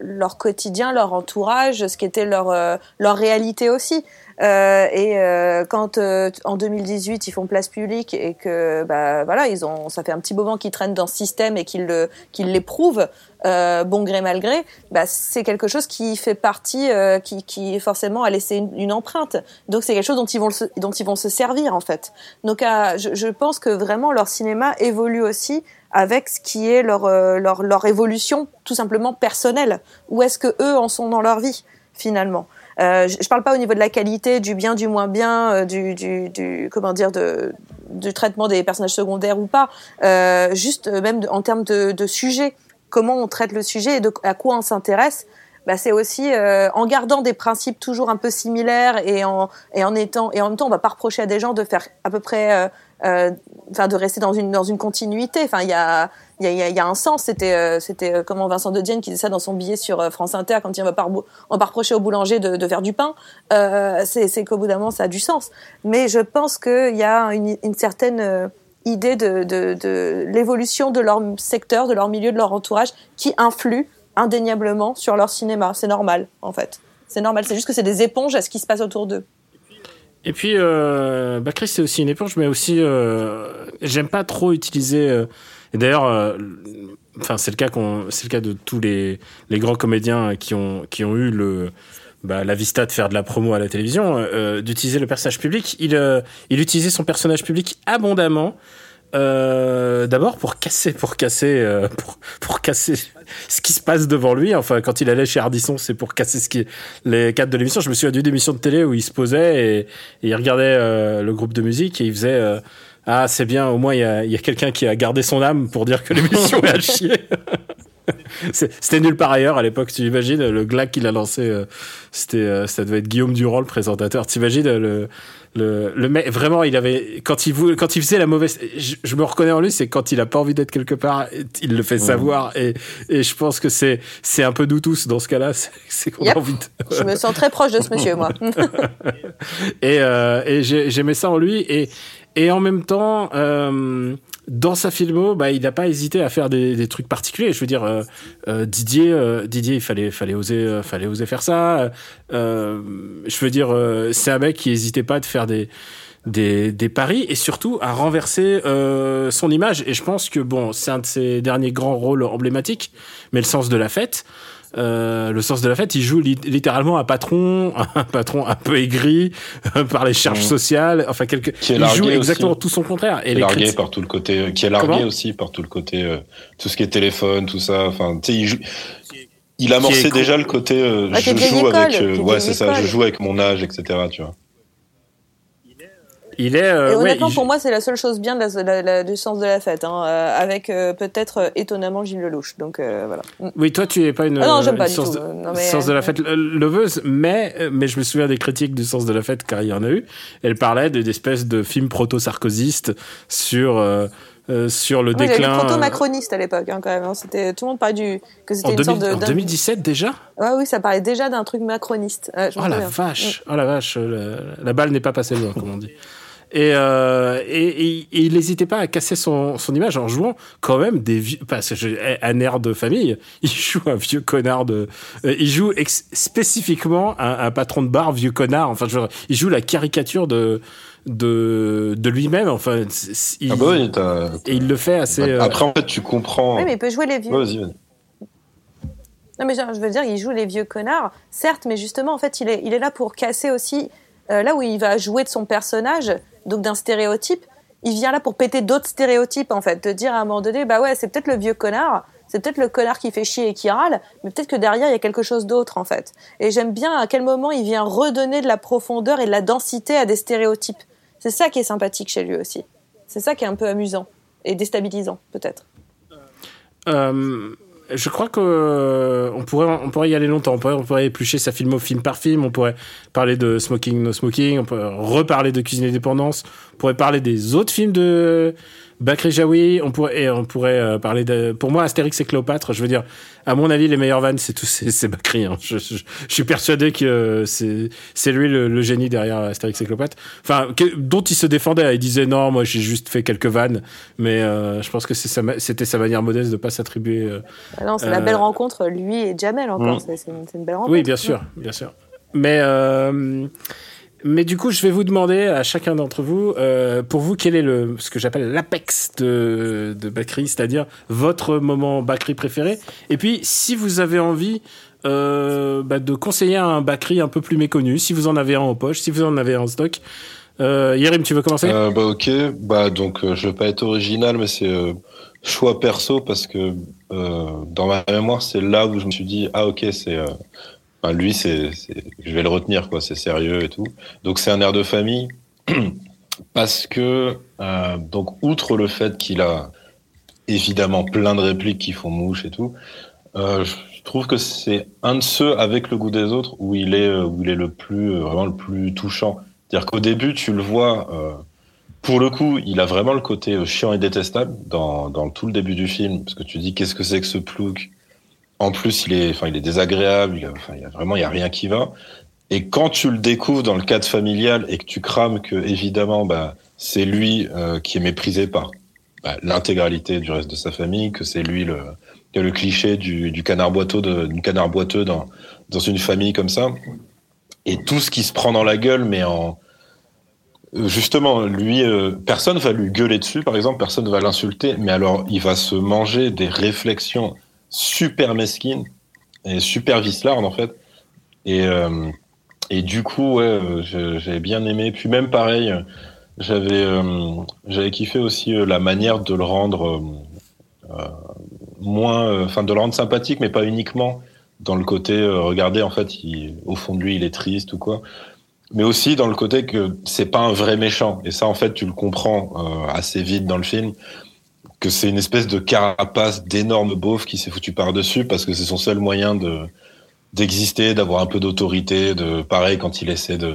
Speaker 2: leur quotidien, leur entourage, ce qui était leur, leur réalité aussi. Euh, et euh, quand euh, en 2018 ils font place publique et que bah voilà ils ont ça fait un petit moment qu'ils traînent dans ce système et qu'ils le qu'ils l'éprouvent euh, bon gré mal gré bah c'est quelque chose qui fait partie euh, qui qui forcément a laissé une, une empreinte. Donc c'est quelque chose dont ils vont se, dont ils vont se servir en fait. Donc je, je pense que vraiment leur cinéma évolue aussi avec ce qui est leur euh, leur leur évolution tout simplement personnelle. Où est-ce que eux en sont dans leur vie finalement? Euh, je, je parle pas au niveau de la qualité, du bien, du moins bien, euh, du, du, du comment dire, de, du traitement des personnages secondaires ou pas. Euh, juste euh, même en termes de, de sujet, comment on traite le sujet et de, à quoi on s'intéresse. Bah, c'est aussi euh, en gardant des principes toujours un peu similaires et en et en étant et en même temps on va pas reprocher à des gens de faire à peu près euh, enfin de rester dans une dans une continuité. Enfin, il y a il y a, y a, un sens. C'était c'était comment Vincent de Dienne qui disait ça dans son billet sur France Inter quand il va par on va reprocher au boulanger de, de faire du pain. c'est qu'au bout d'un moment ça a du sens. Mais je pense qu'il y a une, une certaine idée de, de, de l'évolution de leur secteur, de leur milieu, de leur entourage, qui influe indéniablement sur leur cinéma. C'est normal, en fait. C'est normal. C'est juste que c'est des éponges à ce qui se passe autour d'eux.
Speaker 1: Et puis, euh, bah Chris, c'est aussi une éponge, mais aussi, euh, j'aime pas trop utiliser. Euh, et d'ailleurs, euh, enfin, c'est le cas qu'on, c'est le cas de tous les les grands comédiens qui ont qui ont eu le bah, la vista de faire de la promo à la télévision, euh, d'utiliser le personnage public. Il, euh, il utilisait son personnage public abondamment. Euh, D'abord pour casser, pour casser, euh, pour, pour, casser ce qui se passe devant lui. Enfin, quand il allait chez Ardisson, c'est pour casser ce qui les cadres de l'émission. Je me suis d'une émission de télé où il se posait et, il regardait euh, le groupe de musique et il faisait euh, ah c'est bien, au moins il y a, y a quelqu'un qui a gardé son âme pour dire que l'émission est à chier. C'était nul par ailleurs à l'époque, tu imagines le glag qu'il a lancé, c'était, ça devait être Guillaume Durand le présentateur. Tu imagines le, le, le mec, vraiment, il avait, quand il voulait, quand il faisait la mauvaise, je, je me reconnais en lui, c'est quand il a pas envie d'être quelque part, il le fait savoir et, et je pense que c'est, c'est un peu nous tous dans ce cas-là, c'est qu'on
Speaker 2: yep.
Speaker 1: a envie de...
Speaker 2: Je me sens très proche de ce monsieur, moi.
Speaker 1: et, euh, et j'aimais ça en lui et, et en même temps, euh, dans sa filmo, bah, il n'a pas hésité à faire des, trucs particuliers. Je veux dire, euh, euh, Didier, euh, Didier, il fallait, fallait oser, euh, fallait oser faire ça. Euh, je veux dire, c'est un mec qui n'hésitait pas à faire des, des, des paris et surtout à renverser son image. Et je pense que bon, c'est un de ses derniers grands rôles emblématiques, mais le sens de la fête. Euh, le sens de la fête, il joue li littéralement un patron, un patron un peu aigri par les charges mmh. sociales, enfin quelque,
Speaker 3: qui est
Speaker 1: il joue exactement
Speaker 3: aussi.
Speaker 1: tout son contraire.
Speaker 3: Et qui est largué par tout le côté, qui est largué Comment aussi par tout le côté, euh, tout ce qui est téléphone, tout ça. Enfin, tu sais, il joue. Il amorçait déjà le côté euh, je joue avec euh, ouais c'est ça je joue avec mon âge etc tu vois
Speaker 1: il est. Euh,
Speaker 2: et honnêtement,
Speaker 1: ouais, il...
Speaker 2: pour moi, c'est la seule chose bien de la, la, la, du sens de la fête, hein, euh, avec euh, peut-être étonnamment Gilles Lelouch. Donc voilà.
Speaker 1: Oui, toi, tu es pas une,
Speaker 2: ah non, pas
Speaker 1: sens, de.
Speaker 2: Non, mais,
Speaker 1: sens de la fête leveuse, mais mais je me souviens des critiques du sens de la fête car il y en a eu. Elle parlait d'espèces de films proto-sarkozystes sur. Euh, sur le
Speaker 2: oui,
Speaker 1: déclin.
Speaker 2: proto macroniste à l'époque, hein, quand même. Hein. C'était tout le monde parlait du que c'était
Speaker 1: une
Speaker 2: 2000,
Speaker 1: sorte
Speaker 2: de.
Speaker 1: En 2017 déjà?
Speaker 2: Ouais, oui, ça parlait déjà d'un truc macroniste.
Speaker 1: oh la vache, mmh. oh la vache, la, la balle n'est pas passée loin, comme on dit. Et, euh, et, et, et, il n'hésitait pas à casser son, son image en jouant quand même des vieux, parce que un air de famille. Il joue un vieux connard de, euh, il joue ex, spécifiquement un, un, patron de bar vieux connard. Enfin, je, il joue la caricature de de de lui-même. Enfin, il,
Speaker 3: ah bah oui,
Speaker 1: et il le fait assez.
Speaker 3: Bah, après, en fait, tu comprends.
Speaker 2: Oui, mais il peut jouer les vieux.
Speaker 3: Ouais, vas-y, vas-y.
Speaker 2: Non, mais je veux dire, il joue les vieux connards, certes, mais justement, en fait, il est, il est là pour casser aussi euh, là où il va jouer de son personnage, donc d'un stéréotype, il vient là pour péter d'autres stéréotypes en fait, de dire à un moment donné, bah ouais, c'est peut-être le vieux connard, c'est peut-être le connard qui fait chier et qui râle, mais peut-être que derrière il y a quelque chose d'autre en fait. Et j'aime bien à quel moment il vient redonner de la profondeur et de la densité à des stéréotypes. C'est ça qui est sympathique chez lui aussi. C'est ça qui est un peu amusant et déstabilisant peut-être.
Speaker 1: Euh, je crois que euh, on pourrait on pourrait y aller longtemps. On pourrait, on pourrait éplucher sa filmo film par film. On pourrait parler de Smoking No Smoking. On pourrait reparler de Cuisine et Dépendance. On pourrait parler des autres films de Bakri Jaoui, on pourrait, et on pourrait euh, parler de, pour moi, Astérix et Cléopâtre, je veux dire, à mon avis, les meilleurs vannes, c'est tous, c'est Bakri, hein. je, je, je, suis persuadé que c'est, c'est lui le, le, génie derrière Astérix et Cléopâtre. Enfin, que, dont il se défendait, il disait non, moi, j'ai juste fait quelques vannes, mais, euh, je pense que sa, c'était sa manière modeste de pas s'attribuer, euh,
Speaker 2: ah non, c'est la belle rencontre, lui et Jamel encore, mm. c'est, une, une, belle rencontre.
Speaker 1: Oui, bien sûr, bien sûr. Mais, euh, mais du coup, je vais vous demander à chacun d'entre vous, euh, pour vous, quel est le ce que j'appelle l'apex de, de Bakri, c'est-à-dire votre moment Bakri préféré. Et puis, si vous avez envie euh, bah, de conseiller un Bakri un peu plus méconnu, si vous en avez un en poche, si vous en avez un en stock. Euh, Yerim, tu veux commencer?
Speaker 3: Euh, Bah ok, bah donc euh, je vais pas être original, mais c'est euh, choix perso parce que dans ma mémoire, c'est là où je me suis dit ah ok c'est Lui, c'est, je vais le retenir, quoi. C'est sérieux et tout. Donc, c'est un air de famille parce que, euh, donc, outre le fait qu'il a évidemment plein de répliques qui font mouche et tout, euh, je trouve que c'est un de ceux avec le goût des autres où il est, où il est le plus, vraiment le plus touchant. C'est-à-dire qu'au début, tu le vois, euh, pour le coup, il a vraiment le côté euh, chiant et détestable dans, dans tout le début du film, parce que tu dis qu'est-ce que c'est que ce plouc? En plus, il est, enfin, il est désagréable. Il enfin, il y a vraiment, il y a rien qui va. Et quand tu le découvres dans le cadre familial et que tu crames que évidemment, bah, c'est lui euh, qui est méprisé par bah, l'intégralité du reste de sa famille, que c'est lui le, le cliché du, canard boiteux, du canard boiteux dans, dans une famille comme ça, et tout ce qui se prend dans la gueule, mais en Justement, lui, euh, personne va lui gueuler dessus, par exemple, personne va l'insulter, mais alors il va se manger des réflexions super mesquines et super vislardes en fait. Et, euh, et du coup, ouais, j'ai bien aimé. Puis même pareil, j'avais euh, kiffé aussi la manière de le rendre moins, enfin de le rendre sympathique, mais pas uniquement dans le côté, regardez, en fait, au fond de lui, il est triste ou quoi mais aussi dans le côté que c'est pas un vrai méchant. Et ça, en fait, tu le comprends euh, assez vite dans le film, que c'est une espèce de carapace d'énorme beauf qui s'est foutu par-dessus parce que c'est son seul moyen de d'exister, d'avoir un peu d'autorité, de pareil quand il essaie de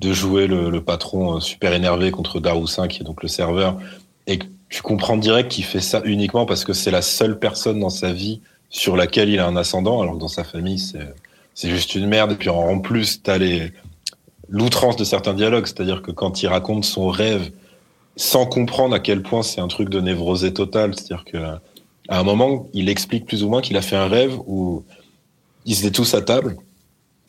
Speaker 3: de jouer le, patron euh, super énervé contre Daroussin qui est donc le serveur et tu comprends direct qu'il fait ça uniquement parce que c'est la seule personne dans sa vie sur laquelle il a un ascendant. Alors que dans sa famille c'est c'est juste une merde. Et puis en plus t'as les l'outrance de certains dialogues, c'est-à-dire que quand il raconte son rêve sans comprendre à quel point c'est un truc de névrosé total, c'est-à-dire que à un moment, il explique plus ou moins qu'il a fait un rêve où ils étaient tous à table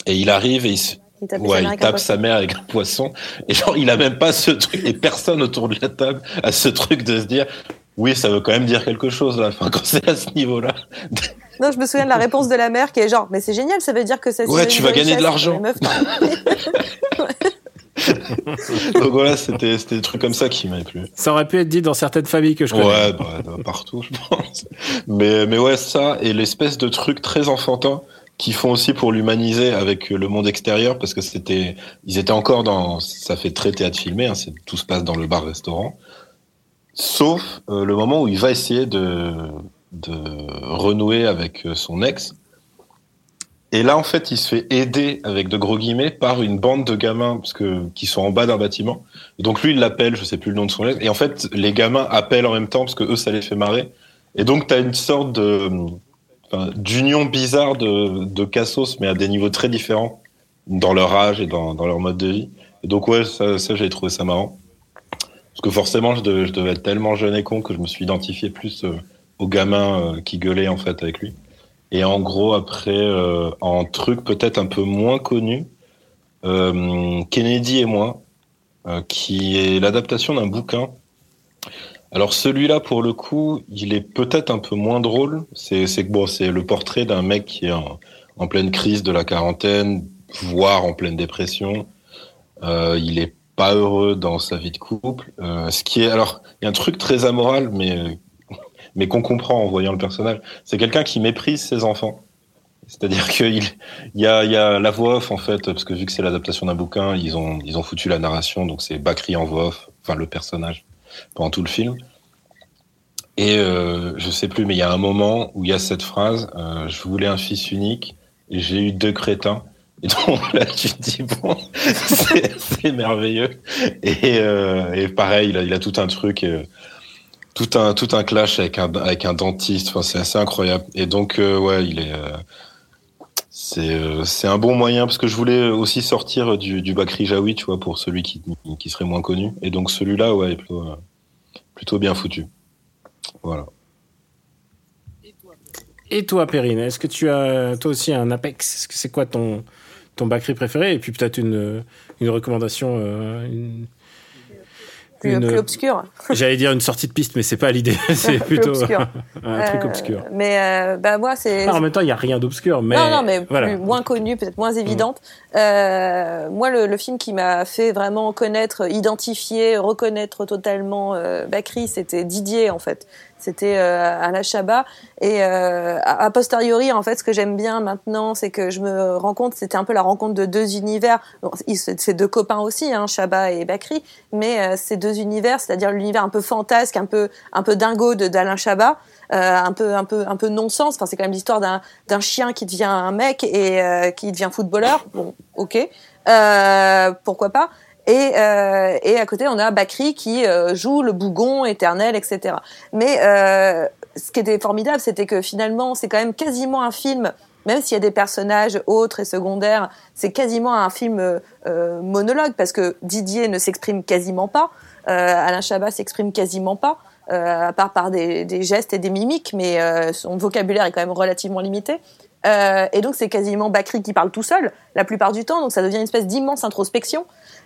Speaker 3: et il arrive et il, il, ouais, il tape sa mère avec un poisson et genre il a même pas ce truc et personne autour de la table a ce truc de se dire oui ça veut quand même dire quelque chose là. Enfin quand c'est à ce niveau là
Speaker 2: non, je me souviens de la réponse de la mère qui est genre, mais c'est génial, ça veut dire que ça.
Speaker 3: Ouais, tu vas gagner de l'argent. Donc voilà, c'était des trucs comme ça qui m'avaient plu.
Speaker 1: Ça aurait pu être dit dans certaines familles que je connais.
Speaker 3: Ouais, bah, partout, je pense. Mais, mais ouais, ça, et l'espèce de truc très enfantin qui font aussi pour l'humaniser avec le monde extérieur, parce que c'était, ils étaient encore dans, ça fait très théâtre filmé, hein, tout se passe dans le bar-restaurant. Sauf euh, le moment où il va essayer de, de renouer avec euh, son ex. Et là, en fait, il se fait aider avec de gros guillemets par une bande de gamins parce que, qui sont en bas d'un bâtiment. Donc lui, il l'appelle, je sais plus le nom de son ex. Et en fait, les gamins appellent en même temps parce que eux, ça les fait marrer. Et donc, tu as une sorte de d'union bizarre de, de cassos, mais à des niveaux très différents dans leur âge et dans, leur mode de vie. Et donc ouais, ça, ça j'ai trouvé ça marrant. Parce que forcément, je devais, je devais, être tellement jeune et con que je me suis identifié plus euh, aux gamins euh, qui gueulaient en fait avec lui. Et en gros, après, euh, en truc peut-être un peu moins connu, euh, Kennedy et moi, euh, qui est l'adaptation d'un bouquin. Alors celui-là, pour le coup, il est peut-être un peu moins drôle. C'est bon, c'est le portrait d'un mec qui est en, pleine crise de la quarantaine, voire en pleine dépression. Il est pas heureux dans sa vie de couple. Ce qui est alors, il y a un truc très amoral, mais mais qu'on comprend en voyant le personnage. C'est quelqu'un qui méprise ses enfants. C'est-à-dire qu'il y a, la voix off, en fait, parce que vu que c'est l'adaptation d'un bouquin, ils ont, ils ont foutu la narration, donc c'est Bakri en voix off, enfin le personnage, pendant tout le film. Et euh, je sais plus, mais il y a un moment où il y a cette phrase euh, Je voulais un fils unique et j'ai eu deux crétins. Et donc là, tu te dis bon, c'est merveilleux. Et, euh, pareil, il a, il a tout un truc. Euh, tout un tout un clash avec un avec un dentiste. Enfin, c'est assez incroyable. Et donc euh, ouais, il est euh, c'est euh, c'est un bon moyen parce que je voulais aussi sortir du du Bakri Jaoui, tu vois, pour celui qui qui serait moins connu. Et donc celui-là, ouais, est plutôt bien foutu. Voilà.
Speaker 1: Et toi, Perrine, est-ce que tu as toi aussi un Apex? C'est quoi ton ton Bakri préféré? Et puis peut-être une une recommandation,
Speaker 2: plus, une, plus obscur.
Speaker 1: J'allais dire une sortie de piste, mais c'est pas l'idée. c'est plutôt
Speaker 2: obscur.
Speaker 1: un truc
Speaker 2: euh,
Speaker 1: obscur.
Speaker 2: Mais euh, bah moi c'est.
Speaker 1: en même temps, il y a rien d'obscur, mais
Speaker 2: non, non, mais
Speaker 1: voilà.
Speaker 2: plus, moins connu, peut-être moins évidente. Mm. Euh, moi, le, le, film qui m'a fait vraiment connaître, identifier, reconnaître totalement euh, Bakri, c'était Didier en fait. C'était euh, à la. Et euh, a posteriori, en fait, ce que j'aime bien maintenant, c'est que je me rends compte, c'était un peu la rencontre de deux univers. Bon, c'est deux copains aussi, hein, Chabat et Bakri, mais euh, ces deux univers, c'est-à-dire l'univers un peu fantasque, un peu un peu dingo de d'Alain Chabat, euh, un peu un peu un peu non-sens. Enfin, c'est quand même l'histoire d'un d'un chien qui devient un mec et euh, qui devient footballeur. Bon, ok, euh, pourquoi pas Et, euh, et à côté, on a Bakri qui euh, joue le bougon éternel, etc. Mais euh, ce qui était formidable, c'était que finalement, c'est quand même quasiment un film, même s'il y a des personnages autres et secondaires, c'est quasiment un film euh, monologue parce que Didier ne s'exprime quasiment pas, Alain Chabat s'exprime quasiment pas. à part par des, des, gestes et des mimiques, mais son vocabulaire est quand même relativement limité. Euh, et donc c'est quasiment Bakri qui parle tout seul la plupart du temps, donc ça devient une espèce d'immense introspection.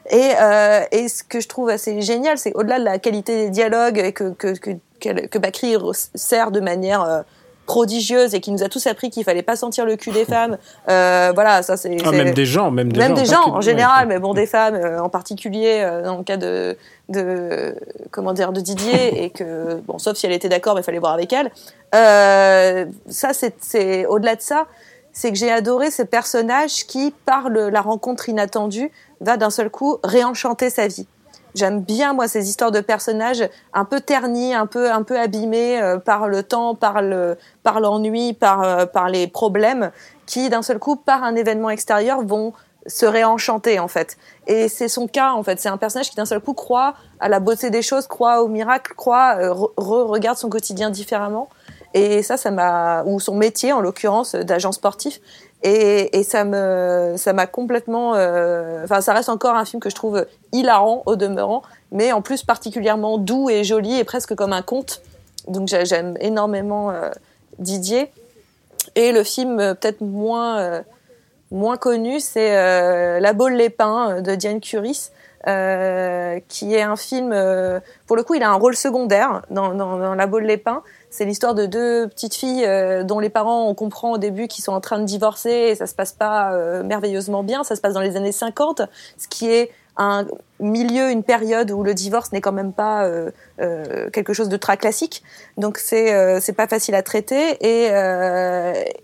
Speaker 2: Et, euh, ce que je trouve assez génial, c'est au-delà de la qualité des dialogues que, que, que, que Bakri sert de manière euh, prodigieuse et qui nous a tous appris qu'il fallait pas sentir le cul des femmes. Euh, voilà, ça c'est.
Speaker 1: Ah, même des gens, même des
Speaker 2: même
Speaker 1: gens.
Speaker 2: des gens en général, mais bon, des femmes euh, en particulier euh, dans le cas de, de comment dire de Didier et que bon, sauf si elle était d'accord, mais il fallait voir avec elle. Ça, c'est au-delà de ça, c'est que j'ai adoré ce personnage qui, par le, la rencontre inattendue, va d'un seul coup réenchanter sa vie. J'aime bien moi ces histoires de personnages un peu ternis, un peu un peu abîmés euh, par le temps, par le par l'ennui, par euh, par les problèmes qui d'un seul coup par un événement extérieur vont se réenchanter en fait. Et c'est son cas en fait, c'est un personnage qui d'un seul coup croit à la beauté des choses, croit au miracle, croit euh, regarde son quotidien différemment. Et ça ça m'a ou son métier en l'occurrence d'agent sportif et, et, ça me, ça m'a complètement, euh, enfin, ça reste encore un film que je trouve hilarant au demeurant, mais en plus particulièrement doux et joli et presque comme un conte. Donc j'aime énormément euh, Didier. Et le film euh, peut-être moins, euh, moins connu, c'est La Baule les Pins de Diane Curis. qui est un film, pour le coup, il a un rôle secondaire dans, dans, dans La Baule les Pins, c'est l'histoire de deux petites filles euh, dont les parents, on comprend au début qu'ils sont en train de divorcer et ça se passe pas euh, merveilleusement bien. Ça se passe dans les années 50, ce qui est un milieu, une période où le divorce n'est quand même pas euh, euh quelque chose de très classique. Donc c'est c'est pas facile à traiter et,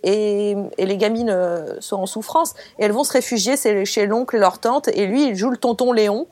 Speaker 2: et, et les gamines sont en souffrance et elles vont se réfugier chez l'oncle leur tante et lui il joue le tonton Léon.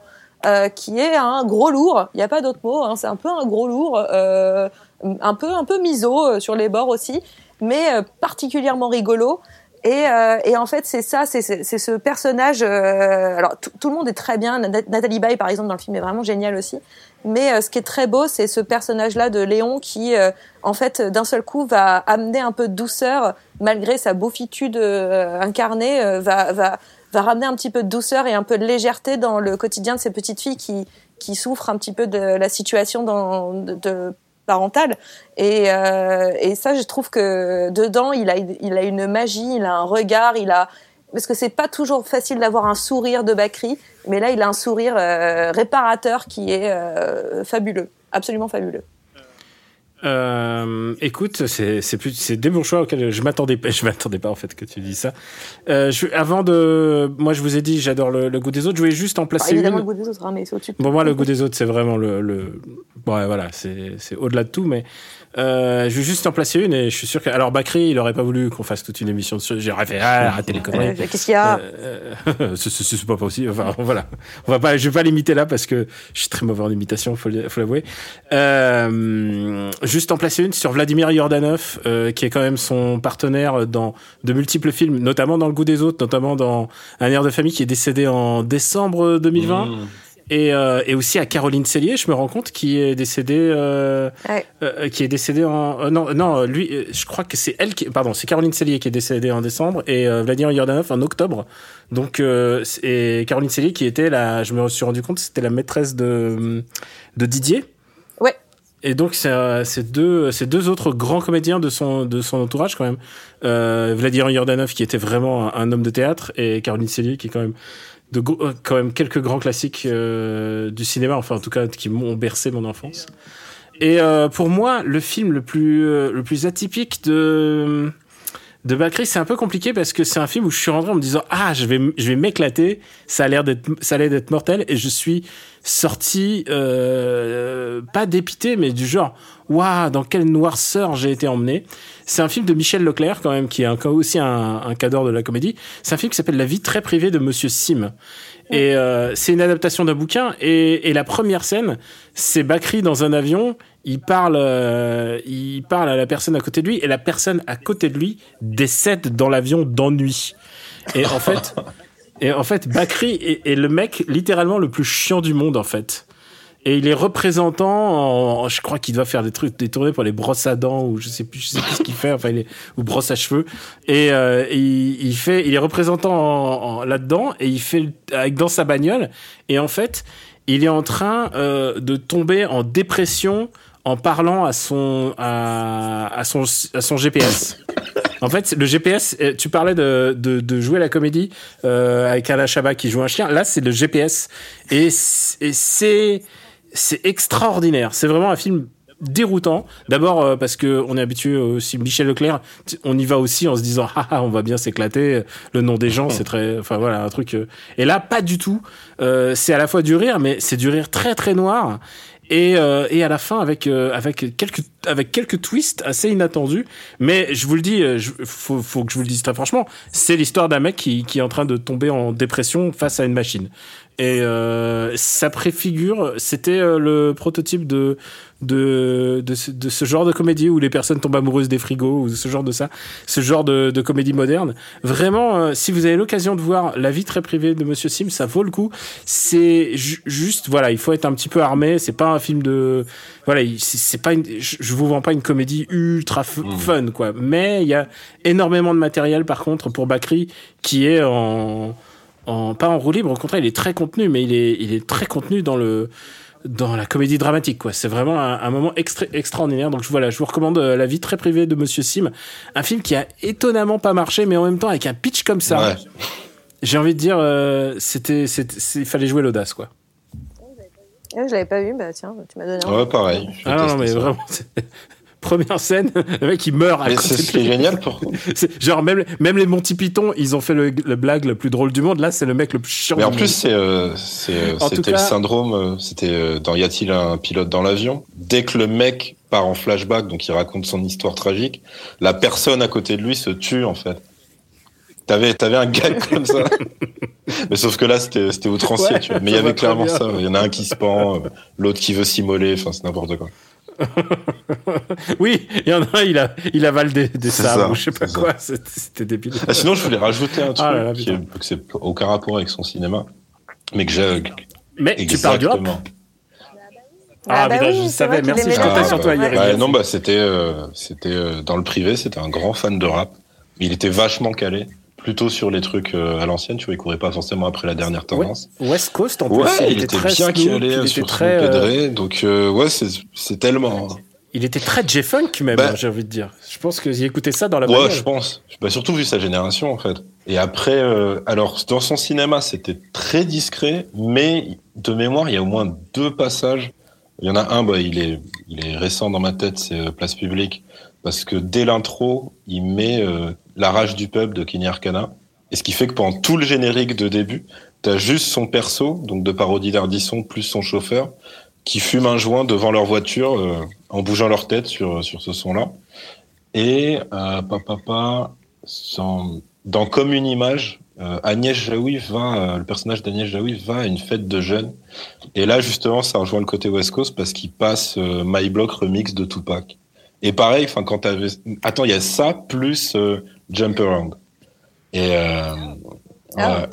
Speaker 2: qui est un gros lourd, il n'y a pas d'autre mot, hein, c'est un peu un gros lourd, euh, un peu un peu miso euh, sur les bords aussi, mais euh, particulièrement rigolo. Et, euh, et, en fait, c'est ça, c'est ce personnage. Euh, alors, tout le monde est très bien. Nathalie Baye, par exemple, dans le film, est vraiment génial aussi. Mais ce qui est très beau, c'est ce personnage-là de Léon qui, en fait, d'un seul coup, va amener un peu de douceur, malgré sa beaufitude incarnée, va, va, va ramener un petit peu de douceur et un peu de légèreté dans le quotidien de ces petites filles qui, qui souffrent un petit peu de la situation dans, de, de parentale. Et, euh, et ça, je trouve que dedans, il a, il a une magie, il a un regard, il a parce que c'est pas toujours facile d'avoir un sourire de Bakri, mais là, il a un sourire euh, réparateur qui est euh, fabuleux, absolument fabuleux.
Speaker 1: Euh, écoute, c'est c'est plus c'est des bons choix auxquels je m'attendais pas. Je m'attendais pas en fait que tu dis ça. Euh, je, avant de, moi je vous ai dit, j'adore le, le, goût des autres. Je voulais juste en placer
Speaker 2: évidemment
Speaker 1: une.
Speaker 2: le goût des autres, hein, mais c'est au-dessus.
Speaker 1: Bon moi le goût des autres, c'est vraiment le, le... Ouais, voilà, c'est c'est au-delà de tout, mais euh, je vais juste en placer une et je suis sûr que. Alors Bakri, il aurait pas voulu qu'on fasse toute une émission dessus. J'aurais fait ah, arrêtez les conneries.
Speaker 2: Qu'est-ce qu'il y a
Speaker 1: euh, C'est pas possible. Enfin voilà, on va pas. Je vais pas limiter là parce que je suis très mauvais en imitation, faut l'avouer. Euh, juste en placer une sur Vladimir Yordanov, euh, qui est quand même son partenaire dans de multiples films, notamment dans Le Goût des autres, notamment dans Un air de famille qui est décédé en décembre 2020. Et, euh, et aussi à Caroline Cellier, je me rends compte, qui est décédée, euh,
Speaker 2: ouais.
Speaker 1: euh, qui est décédée en euh, non non lui, euh, je crois que c'est elle qui pardon, c'est Caroline Cellier qui est décédée en décembre et Vladimir Yordanov en octobre. Donc et Caroline Cellier qui était la, je me suis rendu compte, c'était la maîtresse de de Didier.
Speaker 2: Ouais.
Speaker 1: Et donc c'est deux c'est deux autres grands comédiens de son de son entourage quand même. Vladimir Yordanov qui était vraiment un, un homme de théâtre et Caroline Cellier qui est quand même de quand même quelques grands classiques euh, du cinéma, enfin en tout cas qui m'ont bercé mon enfance. Et euh, pour moi, le film le plus euh, le plus atypique de de Bakri, c'est un peu compliqué parce que c'est un film où je suis rentré en me disant ah je vais je vais m'éclater, ça a l'air d'être ça allait d'être mortel et je suis sorti euh, pas dépité mais du genre waouh dans quelle noirceur j'ai été emmené. C'est un film de Michel Leclerc quand même qui est un, aussi un, un cadre de la comédie. C'est un film qui s'appelle La vie très privée de Monsieur Sim. Et euh, c'est une adaptation d'un bouquin. Et, et, la première scène, c'est Bakri dans un avion. Il parle, euh, il parle à la personne à côté de lui, et la personne à côté de lui décède dans l'avion d'ennui. Et en fait, Et en fait, Bakri est, est le mec littéralement le plus chiant du monde en fait et il est représentant en, je crois qu'il doit faire des trucs des tournées pour les brosses à dents ou je sais plus je sais plus ce qu'il fait enfin il est ou brosse à cheveux et, euh, il, il, fait il est représentant en, là dedans et il fait avec dans sa bagnole et en fait il est en train euh, de tomber en dépression en parlant à son à, à son à son GPS en fait, le GPS, euh, tu parlais de, de, de jouer la comédie euh, avec Alain Chabat qui joue un chien. Là, c'est le GPS. Et c'est c'est extraordinaire. C'est vraiment un film déroutant. D'abord euh, parce que on est habitué aussi Michel Leclerc, on y va aussi en se disant ah, ah on va bien s'éclater. Le nom des gens, c'est très, enfin voilà un truc. Euh. Et là pas du tout. Euh, c'est à la fois du rire, mais c'est du rire très très noir. Et, euh, et à la fin avec avec quelques avec quelques twists assez inattendus mais je vous le dis il faut, faut que je vous le dise très franchement c'est l'histoire d'un mec qui, qui est en train de tomber en dépression face à une machine et euh, ça préfigure, c'était euh, le prototype de de, de, ce, de, ce genre de comédie où les personnes tombent amoureuses des frigos ou ce genre de ça, ce genre de, de comédie moderne. Vraiment, euh, si vous avez l'occasion de voir la vie très privée de Monsieur Sim, ça vaut le coup. C'est juste, voilà, il faut être un petit peu armé. C'est pas un film de, voilà, c'est pas une, je vous vends pas une comédie ultra mmh. fun, quoi. Mais il y a énormément de matériel, par contre, pour Bakri, qui est en en, pas en roue libre, au contraire, il est très contenu, mais il est, il est très contenu dans le, dans la comédie dramatique, quoi. C'est vraiment un, moment extra, extraordinaire. Donc voilà, je vous recommande euh, La vie très privée de Monsieur Sim, un film qui a étonnamment pas marché, mais en même temps avec un pitch comme ça. J'ai envie de dire, euh, c'était, il fallait jouer l'audace, quoi.
Speaker 2: je l'avais pas vu, bah tiens, tu m'as donné.
Speaker 3: Ouais, pareil.
Speaker 1: Ah non, mais vraiment, première scène, le mec il meurt à
Speaker 3: Mais c'est génial pour.
Speaker 1: Genre même même les Monty Python, ils ont fait le, blague le plus drôle du monde. Là, c'est le mec le plus chiant.
Speaker 3: Mais en plus, c'est euh, euh, c'était le syndrome. Euh, c'était dans Y a-t-il un pilote dans l'avion? Dès que le mec part en flashback, donc il raconte son histoire tragique, la personne à côté de lui se tue en fait. T'avais, avais un gag comme ça. Mais sauf que là, c'était, c'était outrancier, tu vois. Mais il y avait clairement ça. Il y en a un qui se pend, l'autre qui veut s'immoler, enfin, c'est n'importe quoi.
Speaker 1: oui, il y en a, il, a, il avale des, des sabres ou je sais pas quoi. C'était débile.
Speaker 3: Ah, sinon, je voulais rajouter un ah truc qui est, que c'est aucun rapport avec son cinéma, mais que j'ai.
Speaker 1: Mais tu parles du rap ah, ah bah je savais, merci, je comptais sur toi
Speaker 3: hier. non, bah, c'était, euh, c'était, euh, dans le privé, c'était un grand fan de rap. Il était vachement calé plutôt sur les trucs euh, à l'ancienne, tu vois, il courait pas forcément après la dernière tendance.
Speaker 1: West Coast en plus,
Speaker 3: ouais, il, était, très bien calé sur très euh... donc euh, ouais, c'est tellement.
Speaker 1: Il était très J-Funk même, bah, j'ai envie de dire. Je pense que j'ai écouté ça dans la.
Speaker 3: Ouais, je pense. Bah, surtout vu sa génération en fait. Et après, euh, alors dans son cinéma, c'était très discret, mais de mémoire, il y a au moins deux passages. Il y en a un, bah, il est, il est récent dans ma tête, c'est Place Publique, parce que dès l'intro, il met la rage du peuple de Kenny Arcana. Et ce qui fait que pendant tout le générique de début, t'as juste son perso, donc de parodie d'Ardisson, plus son chauffeur, qui fume un joint devant leur voiture euh, en bougeant leur tête sur, sur ce son-là. Et euh, papa, sans, dans Comme une image, euh, Agnès Jaoui va, euh, le personnage d'Agnès Jaoui va à une fête de jeunes. Et là, justement, ça rejoint le côté West Coast parce qu'il passe My Block remix de Tupac. Et pareil, enfin, quand t'avais, attends, il y a ça plus Jump Around. Et, euh, ah,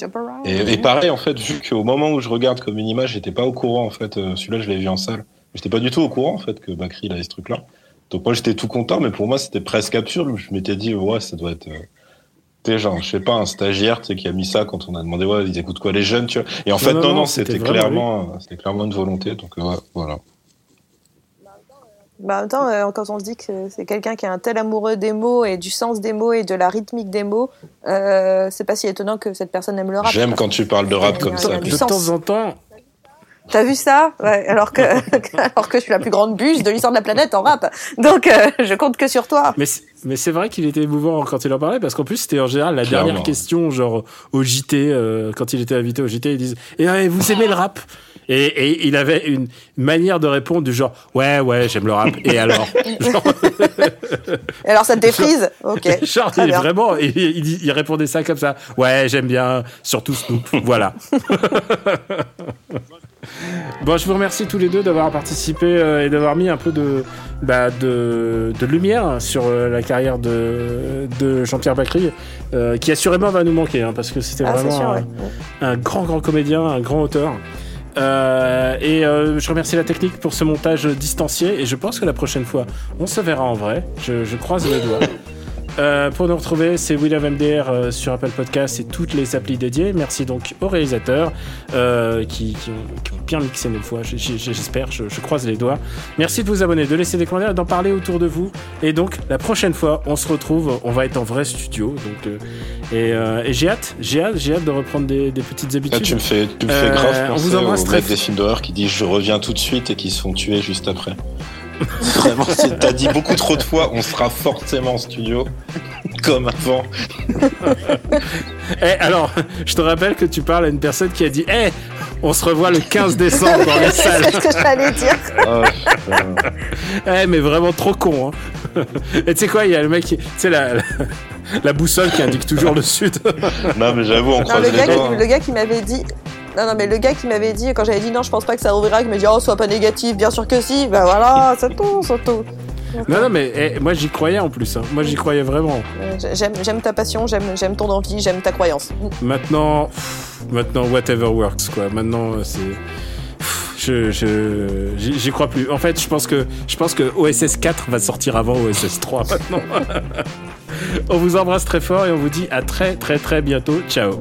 Speaker 3: et, pareil, en fait, vu qu'au moment où je regarde comme une image, j'étais pas au courant, en fait, euh, celui-là, je l'ai vu en salle. J'étais pas du tout au courant, en fait, que Bakri, il avait ce truc-là. Donc moi, j'étais tout content, mais pour moi, c'était presque absurde. Je m'étais dit, ouais, ça doit être... Euh, genre, je sais pas, un stagiaire, tu sais, qui a mis ça quand on a demandé, ouais, ils écoutent quoi les jeunes, tu vois. Et en fait, non, non, c'était clairement, c'était clairement une volonté, donc ouais, voilà.
Speaker 2: Bah, en même temps, euh, quand on se dit que c'est quelqu'un qui est un tel amoureux des mots et du sens des mots et de la rythmique des mots, euh, c'est pas si étonnant que cette personne aime le rap.
Speaker 3: J'aime quand tu parles de rap comme ça.
Speaker 1: De temps en temps.
Speaker 2: T'as vu ça? Ouais, alors, que, alors que je suis la plus grande buse de l'histoire de la planète en rap. Donc, euh, je compte que sur toi.
Speaker 1: Mais mais c'est vrai qu'il était émouvant quand il en parlait, parce qu'en plus, c'était en général la dernière question, genre au JT, quand il était invité au JT, ils disent Et eh, vous aimez le rap? Et, et, il avait une manière de répondre du genre ouais ouais j'aime le rap et alors
Speaker 2: et alors ça te défrise? Ok.
Speaker 1: Genre il, vraiment il, il, il, répondait ça comme ça. Ouais j'aime bien surtout Snoop voilà. Bon, je vous remercie tous les deux d'avoir participé euh, et d'avoir mis un peu de, bah, de, de lumière sur euh, la carrière de, de Jean-Pierre Bacry, euh, qui assurément va nous manquer, hein, parce que c'était
Speaker 2: Ah,
Speaker 1: vraiment
Speaker 2: sûr,
Speaker 1: un,
Speaker 2: ouais.
Speaker 1: un grand, grand comédien, un grand auteur. Euh, et euh, je remercie la technique pour ce montage distancié, et je pense que la prochaine fois, on se verra en vrai. Je, je croise les doigts. Euh, pour nous retrouver, c'est We Love MDR euh, sur Apple Podcasts et toutes les applis dédiées. Merci donc aux réalisateurs euh, qui, qui ont, qui ont bien mixé nos voix, j- j- j'espère, je, je croise les doigts. Merci de vous abonner, de laisser des commentaires, d'en parler autour de vous. Et donc, la prochaine fois, on se retrouve, on va être en vrai studio. Donc, et et j'ai hâte, j'ai hâte, j'ai hâte de reprendre des, des petites
Speaker 3: Ah,
Speaker 1: habitudes.
Speaker 3: tu me fais, tu me fais
Speaker 1: on
Speaker 3: grave
Speaker 1: vous
Speaker 3: penser
Speaker 1: embrasse
Speaker 3: aux
Speaker 1: très
Speaker 3: mecs des films d'horreur qui disent je reviens tout de suite et qui se font tuer juste après. Vraiment, t'as dit beaucoup trop de fois, on sera forcément en studio, comme avant.
Speaker 1: Eh, alors, je te rappelle que tu parles à une personne qui a dit Eh, on se revoit le 15 décembre dans les salles.
Speaker 2: c'est ce que j'allais dire.
Speaker 3: Ah, putain.
Speaker 1: Eh, mais vraiment trop con. Hein. Et tu sais quoi, il y a le mec qui. Tu sais, la, la, la boussole qui indique toujours le sud.
Speaker 3: non, mais j'avoue, on
Speaker 2: Non,
Speaker 3: croise
Speaker 2: le,
Speaker 3: les
Speaker 2: gars
Speaker 3: doigts.
Speaker 2: qui, le gars qui m'avait dit. Non, non, mais le gars qui m'avait dit, quand j'avais dit non, je pense pas que ça rouvrira, qui m'a dit oh, sois pas négatif, bien sûr que si. Bah voilà, c'est tout, c'est tout.
Speaker 1: non, non, mais eh, moi j'y croyais en plus. hein. Moi j'y croyais vraiment.
Speaker 2: Euh, J'aime, ta passion, j'aime, ton envie, j'aime ta croyance.
Speaker 1: Maintenant, pff, maintenant, whatever works, quoi. Maintenant, euh, c'est. Je, j'y crois plus. En fait, je pense que, je pense que OSS 4 va sortir avant OSS 3 maintenant. on vous embrasse très fort et on vous dit à très, très, très bientôt. Ciao.